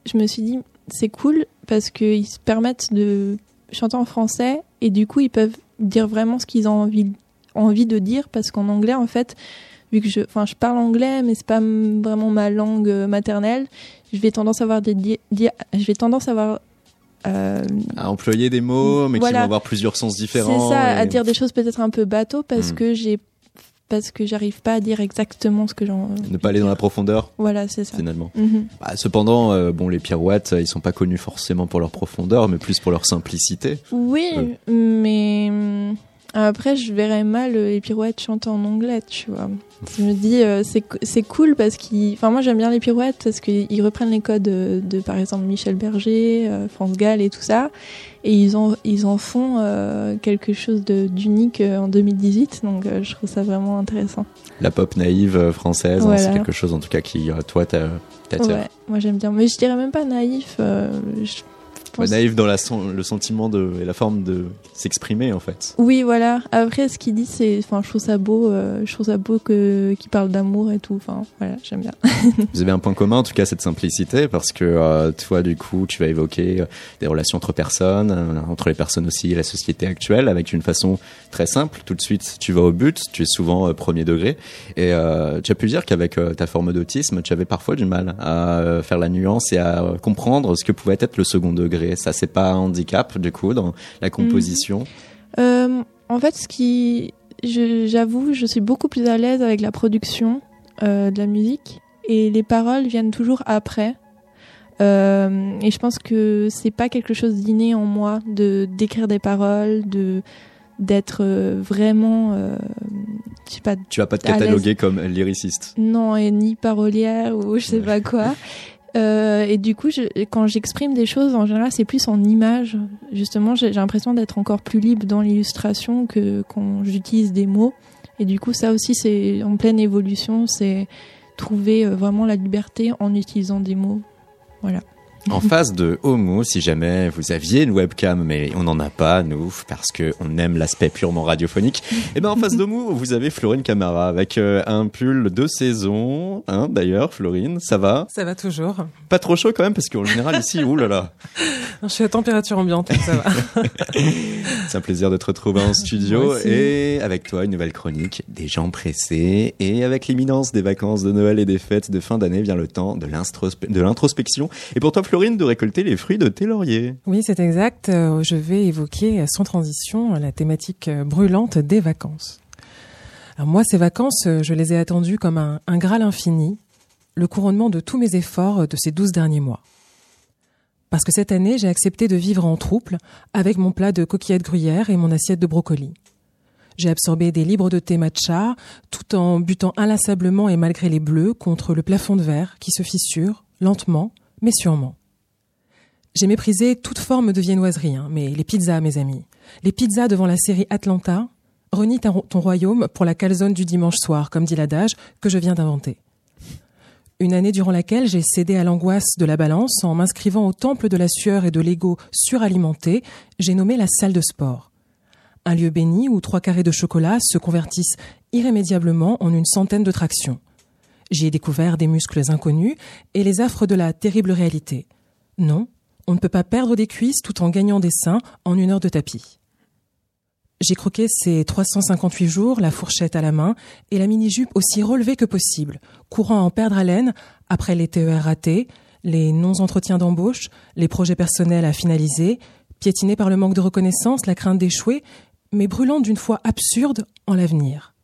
je me suis dit c'est cool parce qu'ils se permettent de chanter en français et du coup ils peuvent dire vraiment ce qu'ils ont envie envie de dire parce qu'en anglais en fait vu que je enfin je parle anglais mais c'est pas vraiment ma langue euh, maternelle je vais tendance à avoir des di- di- je vais tendance à avoir euh, À employer des mots, mais qui vont avoir plusieurs sens différents. c'est ça, et- à dire des choses peut-être un peu bateau parce Hmm. que j'ai parce que j'arrive pas à dire exactement ce que j'en. Ne pas aller dans la profondeur, Voilà, c'est ça. finalement. Mhm. Bah, cependant, euh, bon, les pirouettes, ils sont pas connus forcément pour leur profondeur, mais plus pour leur simplicité. Oui, mais hum, après je verrais mal euh, les pirouettes chanter en anglais, tu vois. Je me dis euh, c'est co- c'est cool parce qu'ils, enfin moi j'aime bien les pirouettes parce qu'ils reprennent les codes de, de, par exemple Michel Berger, euh, France Gall et tout ça, et ils en ils en font euh, quelque chose d'unique en 2018, donc je trouve ça vraiment intéressant. La pop naïve française, hein, c'est quelque chose en tout cas qui, toi, t'a- t'attire. Ouais, moi j'aime bien, mais je dirais même pas naïf. je Pense- naïve dans la, son- le sentiment de, et la forme de s'exprimer, en fait. Oui, voilà. Après, ce qu'il dit, c'est, enfin, je trouve ça beau. euh, je trouve ça beau que qu'il parle d'amour et tout. Enfin, voilà, j'aime bien. Vous avez un point commun, en tout cas, cette simplicité, parce que euh, toi, du coup, tu vas évoquer euh, des relations entre personnes, euh, entre les personnes aussi et la société actuelle, avec une façon très simple. Tout de suite, tu vas au but. Tu es souvent euh, premier degré, et euh, tu as pu dire qu'avec euh, ta forme d'autisme, tu avais parfois du mal à euh, faire la nuance et à euh, comprendre ce que pouvait être le second degré. Ça, c'est pas un handicap, du coup, dans la composition. Euh, en fait, ce qui, j'avoue, je suis beaucoup plus à l'aise avec la production euh, de la musique et les paroles viennent toujours après. Euh, et je pense que c'est pas quelque chose d'inné en moi de d'écrire des paroles, de d'être vraiment, euh, je sais pas, Tu vas pas te cataloguer comme lyriciste. Non, et ni parolière ou je sais pas quoi. Euh, et du coup, quand j'exprime des choses, en général, c'est plus en images. Justement, j'ai j'ai l'impression d'être encore plus libre dans l'illustration que quand j'utilise des mots. Et du coup, ça aussi, c'est en pleine évolution. C'est trouver euh, vraiment la liberté en utilisant des mots. Voilà. En face de Homo, si jamais vous aviez une webcam, mais on n'en a pas, nous, parce que on aime l'aspect purement radiophonique, et ben en face d'Homo, vous avez Florine Camara avec euh, un pull de saison, hein, d'ailleurs, Florine, ça va? Ça va toujours. Pas trop chaud quand même, parce qu'en général ici, oulala, Je suis à température ambiante, donc ça va. c'est un plaisir de te retrouver en studio, et avec toi, une nouvelle chronique, des gens pressés, et avec l'imminence des vacances de Noël et des fêtes de fin d'année vient le temps de l'introspection, et pour toi, De récolter les fruits de tes lauriers. Oui, c'est exact. Euh, Je vais évoquer sans transition la thématique euh, brûlante des vacances. Alors moi, ces vacances, euh, je les ai attendues comme un, un graal infini, le couronnement de tous mes efforts de ces douze derniers mois. Parce que cette année, j'ai accepté de vivre en trouble avec mon plat de coquillettes gruyère et mon assiette de brocoli. J'ai absorbé des livres de thé matcha tout en butant inlassablement et malgré les bleus contre le plafond de verre qui se fissure lentement mais sûrement. J'ai méprisé toute forme de viennoiserie, hein, mais les pizzas, mes amis. Les pizzas devant la série Atlanta, renie ton royaume pour la calzone du dimanche soir, comme dit l'adage que je viens d'inventer. Une année durant laquelle j'ai cédé à l'angoisse de la balance en m'inscrivant au temple de la sueur et de l'ego suralimenté, j'ai nommé la salle de sport. Un lieu béni où trois carrés de chocolat se convertissent irrémédiablement en une centaine de tractions. J'y ai découvert des muscles inconnus et les affres de la terrible réalité. Non, on ne peut pas perdre des cuisses tout en gagnant des seins en une heure de tapis. J'ai croqué ces 358 jours, la fourchette à la main et la mini-jupe aussi relevée que possible, courant en perdre haleine après les TER ratés, les non-entretiens d'embauche, les projets personnels à finaliser, piétinés par le manque de reconnaissance, la crainte d'échouer, mais brûlant d'une foi absurde en l'avenir.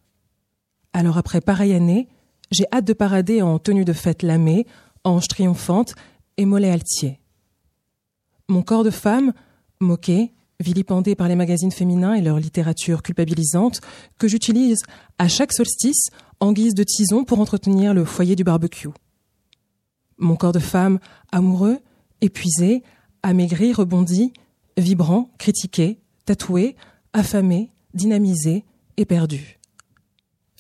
Alors après pareille année, j'ai hâte de parader en tenue de fête lamée, ange triomphante et mollet altier. Mon corps de femme, moqué, vilipendé par les magazines féminins et leur littérature culpabilisante, que j'utilise à chaque solstice en guise de tison pour entretenir le foyer du barbecue. Mon corps de femme, amoureux, épuisé, amaigri, rebondi, vibrant, critiqué, tatoué, affamé, dynamisé et perdu.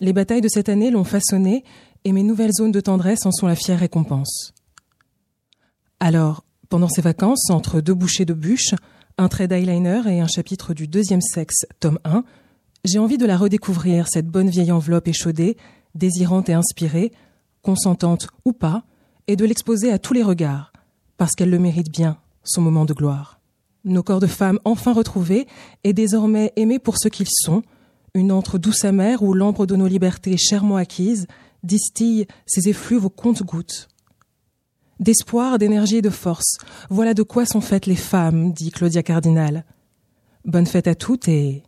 Les batailles de cette année l'ont façonné et mes nouvelles zones de tendresse en sont la fière récompense. Alors, pendant ces vacances, entre deux bouchées de bûche, un trait d'eyeliner et un chapitre du deuxième sexe, tome 1, j'ai envie de la redécouvrir, cette bonne vieille enveloppe échaudée, désirante et inspirée, consentante ou pas, et de l'exposer à tous les regards, parce qu'elle le mérite bien, son moment de gloire. Nos corps de femmes enfin retrouvés et désormais aimés pour ce qu'ils sont, une antre douce amère où l'ambre de nos libertés chèrement acquises distille ses effluves aux comptes-gouttes. D'espoir, d'énergie et de force, voilà de quoi sont faites les femmes, dit Claudia Cardinal. Bonne fête à toutes et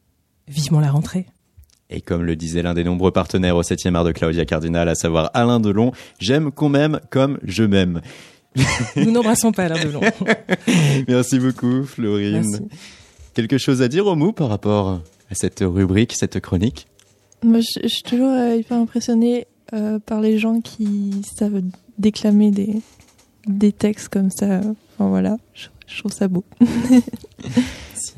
vivement la rentrée. Et comme le disait l'un des nombreux partenaires au 7e art de Claudia Cardinal, à savoir Alain Delon, j'aime qu'on m'aime comme je m'aime. Nous n'embrassons pas Alain Delon. Merci beaucoup, Florine. Quelque chose à dire au mou par rapport à cette rubrique, cette chronique? Moi, je, suis toujours euh, hyper impressionnée euh, par les gens qui savent déclamer des, des textes comme ça. Enfin voilà, je, je trouve ça beau.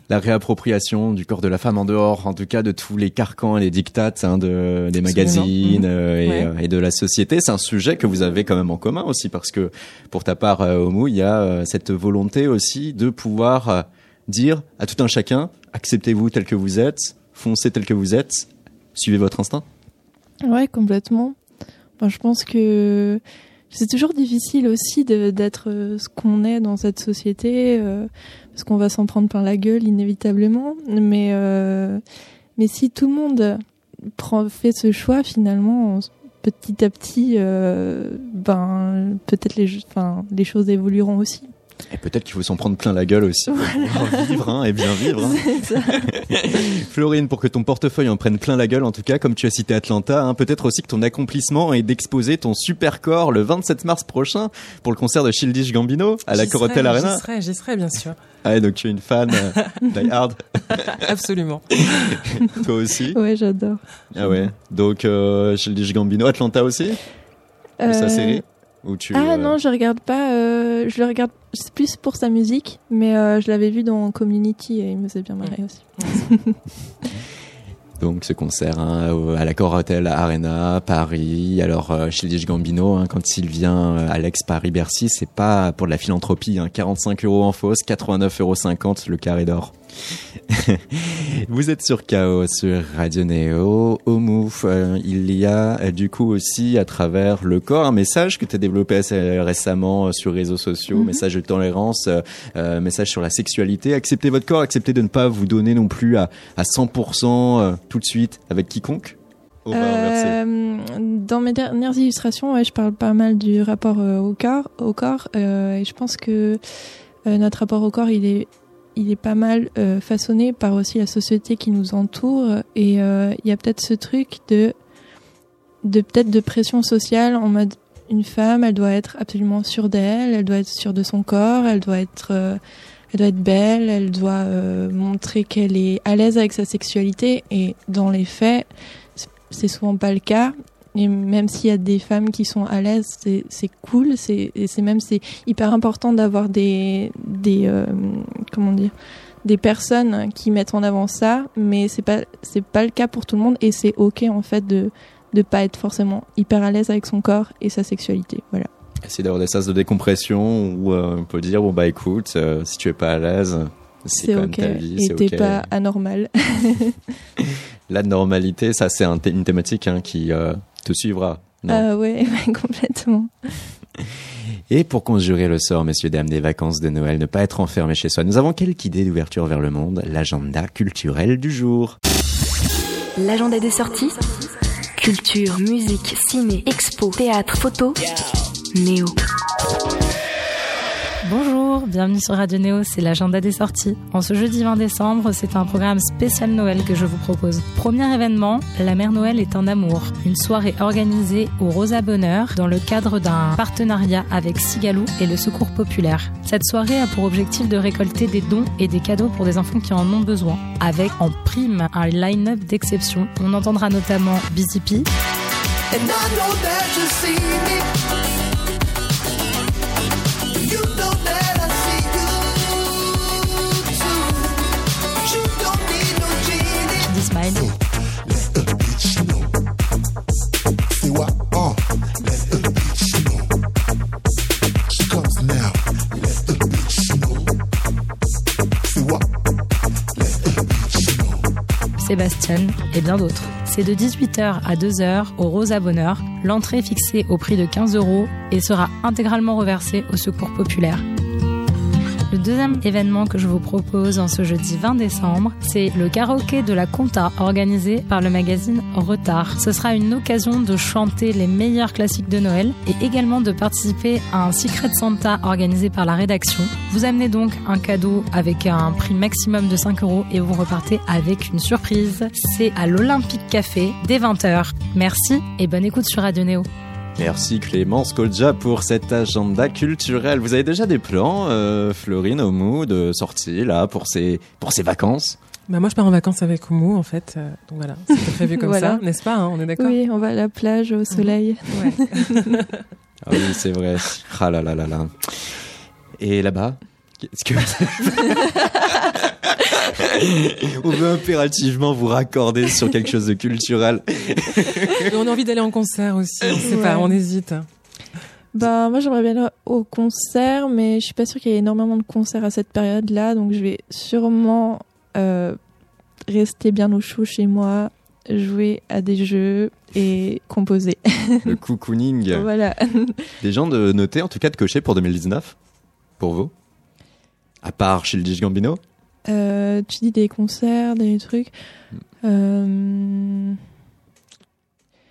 la réappropriation du corps de la femme en dehors, en tout cas, de tous les carcans et les dictates hein, de, des magazines euh, et, Ouais. euh, et de la société. C'est un sujet que vous avez quand même en commun aussi, parce que pour ta part, euh, Omu, il y a euh, cette volonté aussi de pouvoir dire à tout un chacun, acceptez-vous tel que vous êtes, foncez tel que vous êtes, suivez votre instinct. Ouais, complètement. Enfin, je pense que c'est toujours difficile aussi d'être euh, ce qu'on est dans cette société, euh, parce qu'on va s'en prendre plein la gueule inévitablement. Mais, euh, mais si tout le monde prend, fait ce choix, finalement, petit à petit, ben, peut-être les, les choses évolueront aussi. Et peut-être qu'il faut s'en prendre plein la gueule aussi pouvoir vivre hein, et bien vivre. hein. Ça. Florine, pour que ton portefeuille en prenne plein la gueule, en tout cas, comme tu as cité Atlanta, hein, peut-être aussi que ton accomplissement est d'exposer ton super corps le 27 mars prochain pour le concert de Childish Gambino à la Corotel Arena. J'y serai, j'y serai, bien sûr. Ah, donc tu es une fan euh, die hard, Absolument. toi aussi. Ouais, j'adore. Ah ouais. Donc euh, Childish Gambino, Atlanta aussi, de sa Euh, série? Ou tu, Ah euh, non, je regarde pas. euh, je le regarde c'est plus pour sa musique, mais euh, je l'avais vu dans Community et il me faisait bien marrer aussi. Donc ce concert hein, à la Corotel Arena, Paris. Alors euh, Childish Gambino, hein, quand il vient euh, Alex Paris-Bercy, c'est pas pour de la philanthropie. Hein, 45 euros en fausse, 89,50 euros le carré d'or. Vous êtes sur Chaos sur Radio Néo. Au Mouf, euh, il y a euh, du coup aussi à travers le corps un message que tu as développé assez récemment euh, sur réseaux sociaux, Mhm. message de tolérance, euh, euh, message sur la sexualité. Acceptez votre corps, acceptez de ne pas vous donner non plus à, à 100% euh, tout de suite avec quiconque. Euh, dans mes dernières illustrations, ouais, je parle pas mal du rapport euh, au corps, au corps, euh, et je pense que euh, notre rapport au corps, il est, il est pas mal euh, façonné par aussi la société qui nous entoure, et euh, il y a peut-être ce truc de, de peut-être de pression sociale en mode une femme, elle doit être absolument sûre d'elle, elle doit être sûre de son corps, elle doit être euh, elle doit être belle, elle doit montrer qu'elle est à l'aise avec sa sexualité et dans les faits, c'est souvent pas le cas. Et même s'il y a des femmes qui sont à l'aise, c'est c'est cool, c'est même c'est hyper important d'avoir des des euh, comment dire des personnes qui mettent en avant ça, mais c'est pas c'est pas le cas pour tout le monde et c'est ok en fait de de pas être forcément hyper à l'aise avec son corps et sa sexualité. Voilà. Essayer d'avoir des sas de décompression où euh, on peut dire bon bah écoute, euh, si tu es pas à l'aise, c'est ok ta vie, et t'es ok. pas anormal. La normalité, ça c'est un une thématique hein, qui euh, te suivra. Non. Ah ouais, ouais, complètement. Et pour conjurer le sort, messieurs, dames, des vacances de Noël, ne pas être enfermé chez soi, nous avons quelques idées d'ouverture vers le monde, l'agenda culturel du jour. L'agenda des sorties Culture, musique, ciné, expo, théâtre, photo. Néo. Bonjour, bienvenue sur Radio Néo, c'est l'agenda des sorties. En ce jeudi 20 décembre, c'est un programme spécial Noël que je vous propose. Premier événement, La Mère Noël est un amour. Une soirée organisée au Rosa Bonheur dans le cadre d'un partenariat avec Sigalou et le Secours Populaire. Cette soirée a pour objectif de récolter des dons et des cadeaux pour des enfants qui en ont besoin, avec en prime un line-up d'exception. On entendra notamment me. Sébastien et bien d'autres. C'est de 18h à 2h au Rosa Bonheur. L'entrée fixée au prix de 15 euros et sera intégralement reversée au Secours Populaire. Le deuxième événement que je vous propose en ce jeudi 20 décembre, c'est le karaoké de la Conta organisé par le magazine Retard. Ce sera une occasion de chanter les meilleurs classiques de Noël et également de participer à un Secret Santa organisé par la rédaction. Vous amenez donc un cadeau avec un prix maximum de 5 euros et vous repartez avec une surprise. C'est à l'Olympique Café dès 20h. Merci et bonne écoute sur Radio Néo. Merci Clémence Kolja pour cet agenda culturel. Vous avez déjà des plans, euh, Florine, Omu, de sortie là pour ces pour ces vacances? Bah moi je pars en vacances avec Oumu en fait, euh, donc voilà, c'était prévu comme Voilà. ça, n'est-ce pas hein, On est d'accord? Oui, on va à la plage au soleil. Ouais. Ah oui, c'est vrai. Ah là là là là. Et là-bas? Est-ce que on veut impérativement vous raccorder sur quelque chose de culturel on a envie d'aller en concert aussi, on sait pas, on hésite. Bah moi j'aimerais bien aller au concert, mais je suis pas sûre qu'il y ait énormément de concerts à cette période-là, donc je vais sûrement euh, rester bien au chaud chez moi, jouer à des jeux et composer. Le cocooning. voilà. Des gens de noter, en tout cas de cocher pour 2019 Pour vous? À part Childish Gambino? Euh, tu dis des concerts, des trucs. Euh,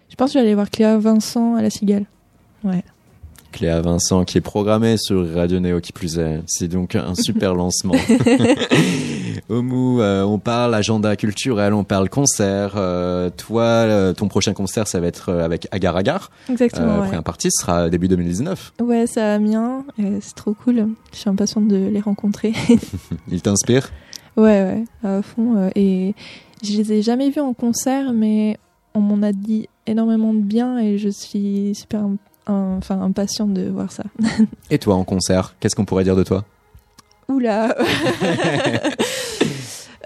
Je pense que je vais aller voir Cléa Vincent à la Cigale. Ouais. Cléa Vincent qui est programmée sur Radio Néo qui plus est. C'est donc un super lancement. Omu, euh, on parle agenda culturel, on parle concert. Euh, toi, euh, ton prochain concert, ça va être euh, avec Agar Agar. Exactement. Euh, ouais. Première partie, ce sera début 2019. Ouais, c'est à Amiens. C'est trop cool. Je suis impatiente de les rencontrer. Il t'inspire? Ouais, ouais, à fond. Et je les ai jamais vus en concert, mais on m'en a dit énormément de bien et je suis super un- enfin, impatiente de voir ça. Et toi, en concert, qu'est-ce qu'on pourrait dire de toi? Oula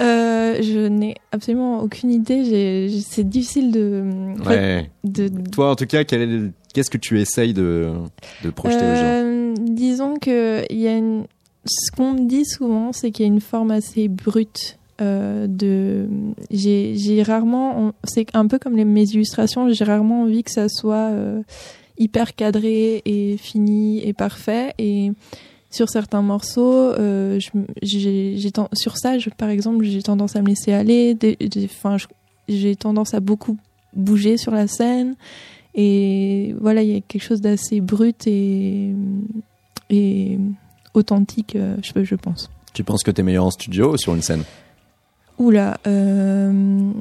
Euh, Je n'ai absolument aucune idée. C'est difficile de, Ouais. de, Toi, en tout cas, quel est- qu'est-ce que tu essayes de, de projeter aux gens Euh, Disons que il y a une... ce qu'on me dit souvent, c'est qu'il y a une forme assez brute. euh, de j'ai rarement c'est un peu comme les, mes illustrations j'ai rarement envie que ça soit euh, hyper cadré et fini et parfait et sur certains morceaux euh, j'ai j'ai ten- sur ça je, par exemple j'ai tendance à me laisser aller des- des- enfin je- j'ai tendance à beaucoup bouger sur la scène et voilà, il y a quelque chose d'assez brut et, et authentique, euh, je, je pense. Tu penses que t'es meilleur en studio ou sur une scène? Oula, euh,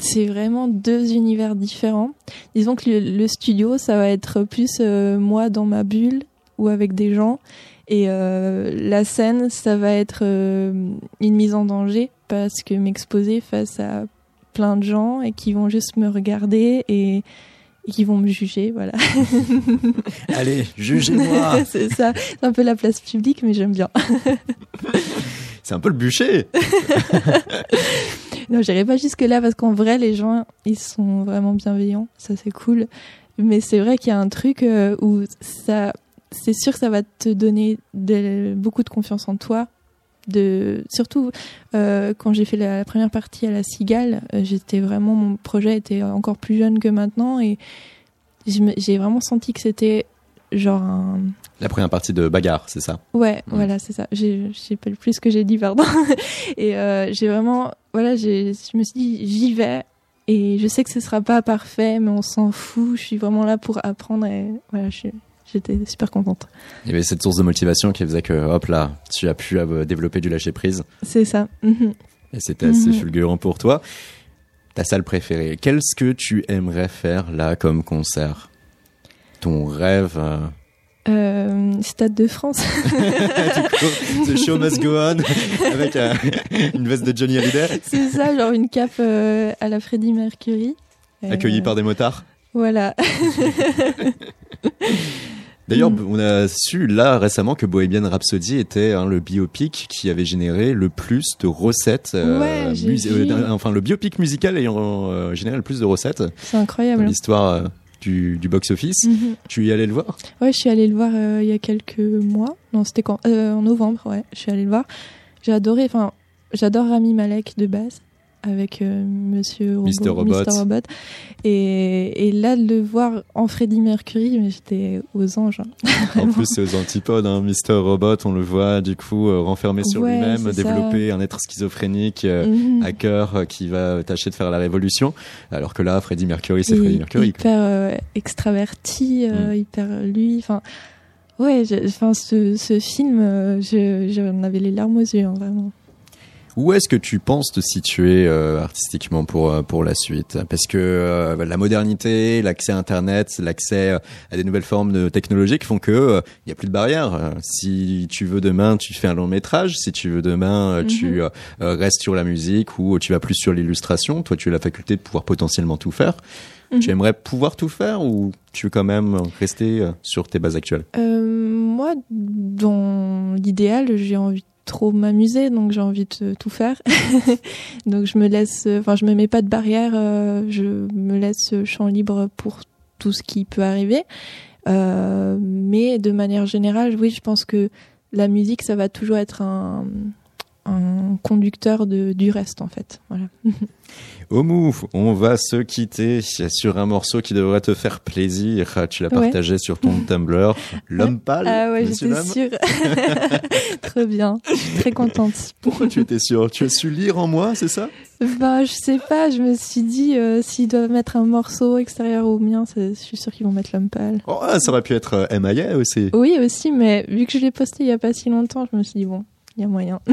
c'est vraiment deux univers différents. Disons que le, le studio, ça va être plus euh, moi dans ma bulle ou avec des gens. Et euh, la scène, ça va être euh, une mise en danger parce que m'exposer face à plein de gens et qui vont juste me regarder et, et qui vont me juger, voilà. Allez, jugez-moi c'est ça, c'est un peu la place publique, mais j'aime bien. C'est un peu le bûcher Non, j'irai pas jusque là parce qu'en vrai, les gens, ils sont vraiment bienveillants. Ça, c'est cool. Mais c'est vrai qu'il y a un truc euh, où ça, c'est sûr que ça va te donner de- beaucoup de confiance en toi. De, surtout euh, quand j'ai fait la, la première partie à la Cigale, euh, j'étais vraiment, mon projet était encore plus jeune que maintenant et j'ai vraiment senti que c'était genre un, La première partie de Bagarre, c'est ça? Ouais, Mm. voilà, c'est ça. Je sais pas le plus ce que j'ai dit, pardon. et euh, j'ai vraiment, voilà, je me suis dit, j'y vais. Et je sais que ce sera pas parfait, mais on s'en fout. Je suis vraiment là pour apprendre. Et voilà, je, suis- j'étais super contente. Il y avait cette source de motivation qui faisait que, hop là, tu as pu euh, développer du lâcher prise. C'est ça. Mhm. Et c'était assez Mhm. fulgurant pour toi. Ta salle préférée, qu'est-ce que tu aimerais faire là comme concert? Ton rêve euh, Euh, Stade de France. The show must go on avec euh, une veste de Johnny Hallyday C'est ça, genre une cape euh, à la Freddie Mercury. Euh, accueilli par des motards. Voilà. D'ailleurs, Mm. on a su là récemment que Bohemian Rhapsody était hein, le biopic qui avait généré le plus de recettes. euh, Ouais, euh, enfin, le biopic musical ayant euh, généré le plus de recettes C'est incroyable. l'histoire euh, du, du box-office. Mhm. Tu y allais le voir? Ouais, je suis allée le voir il y a quelques mois. Non, c'était quand? En novembre, ouais. Je suis allée le voir. J'ai adoré. Enfin, j'adore Rami Malek de base avec euh, Monsieur Robot, Mr. Robot. Mr. Robot. Et, et là, de le voir en Freddie Mercury, j'étais aux anges. hein. En plus, c'est aux antipodes, hein. Mr. Robot, on le voit du coup euh, renfermé sur Ouais, lui-même, ça. développer un être schizophrénique, euh, Mhm. hacker euh, qui va tâcher de faire la révolution. Alors que là, Freddie Mercury, c'est Freddie Mercury. Hyper euh, extraverti, euh, Mm. hyper lui. Enfin, ouais. Enfin, ce, ce film, euh, je- j'en avais les larmes aux yeux, hein, vraiment. Où est-ce que tu penses te situer euh, artistiquement pour euh, pour la suite? Parce que euh, la modernité, l'accès à Internet, l'accès euh, à des nouvelles formes de technologiques font que il y a plus de barrières. Euh, Si tu veux demain, tu fais un long métrage. Si tu veux demain, euh, tu euh, euh, restes sur la musique ou tu vas plus sur l'illustration. Toi, tu as la faculté de pouvoir potentiellement tout faire. Mhm. Tu aimerais pouvoir tout faire ou tu veux quand même rester euh, sur tes bases actuelles? Euh, moi, dans l'idéal, j'ai envie trop m'amuser, donc j'ai envie de tout faire. donc je me laisse, enfin je me mets pas de barrière, euh, je me laisse champ libre pour tout ce qui peut arriver. Euh, mais de manière générale, oui, je pense que la musique, ça va toujours être un, un conducteur de, du reste, en fait. Voilà. Omu, on va se quitter sur un morceau qui devrait te faire plaisir. Tu l'as Ouais. partagé sur ton Tumblr. L'homme pâle. Ah ouais, j'étais sûre. Très bien, je suis très contente. Pourquoi tu étais sûr Tu as su lire en moi, c'est ça? Bah, je sais pas, je me suis dit, euh, s'ils doivent mettre un morceau extérieur au mien, je suis sûre qu'ils vont mettre l'homme pâle. oh, ah, Ça aurait pu être euh, MIA aussi. Oui, aussi, mais vu que je l'ai posté il y a pas si longtemps, je me suis dit, bon, il y a moyen.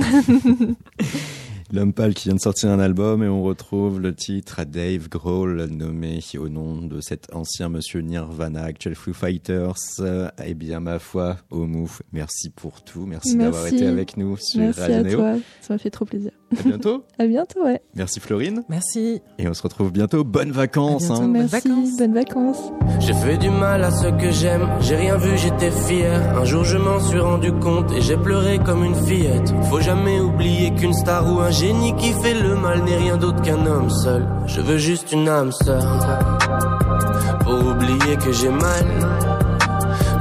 L'homme pâle qui vient de sortir un album et on retrouve le titre à Dave Grohl nommé au nom de cet ancien monsieur Nirvana, actuel Foo Fighters. Euh, Eh bien, ma foi, Omu, merci pour tout. Merci, d'avoir été avec nous sur Merci Radio à toi, ça m'a fait trop plaisir. À bientôt. À bientôt, ouais. Merci Florine. Merci. Et on se retrouve bientôt. Bonnes vacances. Bientôt. hein. Bonnes Merci, vacances. bonnes vacances. J'ai fait du mal à ceux que j'aime, j'ai rien vu, j'étais fier. Un jour je m'en suis rendu compte et j'ai pleuré comme une fillette. Faut jamais oublier qu'une star ou un génie qui fait le mal n'est rien d'autre qu'un homme seul. Je veux juste une âme sœur. Pour oublier que j'ai mal.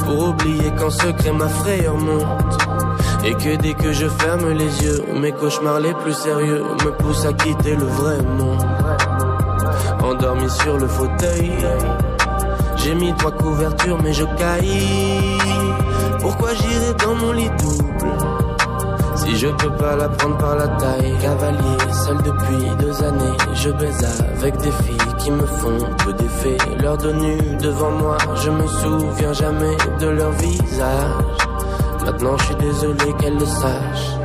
Pour oublier qu'en secret ma frayeur monte. Et que dès que je ferme les yeux, mes cauchemars les plus sérieux me poussent à quitter le vrai monde. Endormi sur le fauteuil. J'ai mis trois couvertures mais je caille Pourquoi j'irai dans mon lit double Si je peux pas la prendre par la taille? Cavalier, seul depuis deux années Je baise avec des filles qui me font peu d'effet Leurs dos nus devant moi Je me souviens jamais de leur visage Maintenant je suis désolé qu'elles le sachent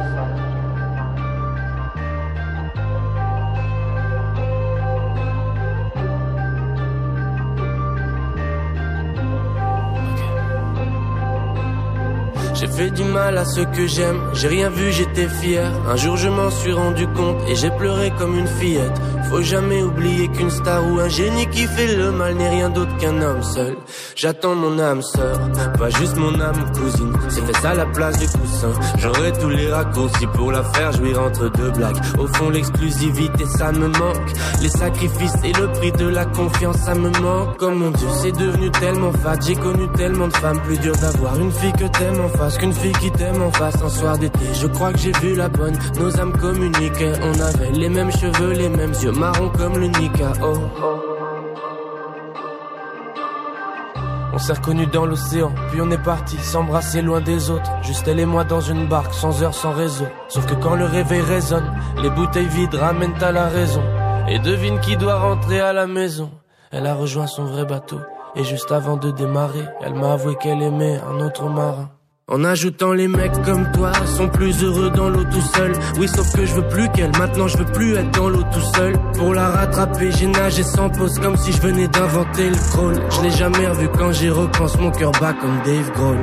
J'ai fait du mal à ceux que j'aime, j'ai rien vu, j'étais fier. Un jour je m'en suis rendu compte et j'ai pleuré comme une fillette. Faut jamais oublier qu'une star ou un génie qui fait le mal n'est rien d'autre qu'un homme seul. J'attends mon âme sœur, pas juste mon âme cousine. C'est fait ça la place du coussin. J'aurai tous les raccourcis pour la faire jouir entre deux blagues. Au fond l'exclusivité ça me manque. Les sacrifices et le prix de la confiance ça me manque. Comme mon Dieu c'est devenu tellement fat. J'ai connu tellement de femmes plus dur d'avoir une fille que t'aimes en face qu'une fille qui t'aime en face un soir d'été. Je crois que j'ai vu la bonne. Nos âmes communiquaient. On avait les mêmes cheveux, les mêmes yeux marrons comme le Nika. Oh. On s'est reconnus dans l'océan, puis on est parti s'embrasser loin des autres. Juste elle et moi dans une barque, sans heure, sans réseau. Sauf que quand le réveil résonne, les bouteilles vides ramènent à la raison. Et devine qui doit rentrer à la maison. Elle a rejoint son vrai bateau. Et juste avant de démarrer, elle m'a avoué qu'elle aimait un autre marin. En ajoutant les mecs comme toi sont plus heureux dans l'eau tout seul. Oui, sauf que je veux plus qu'elle. Maintenant, je veux plus être dans l'eau tout seul. Pour la rattraper, j'ai nagé sans pause comme si je venais d'inventer le crawl. Je l'ai jamais revu quand j'y repense. Mon cœur bat comme Dave Grohl.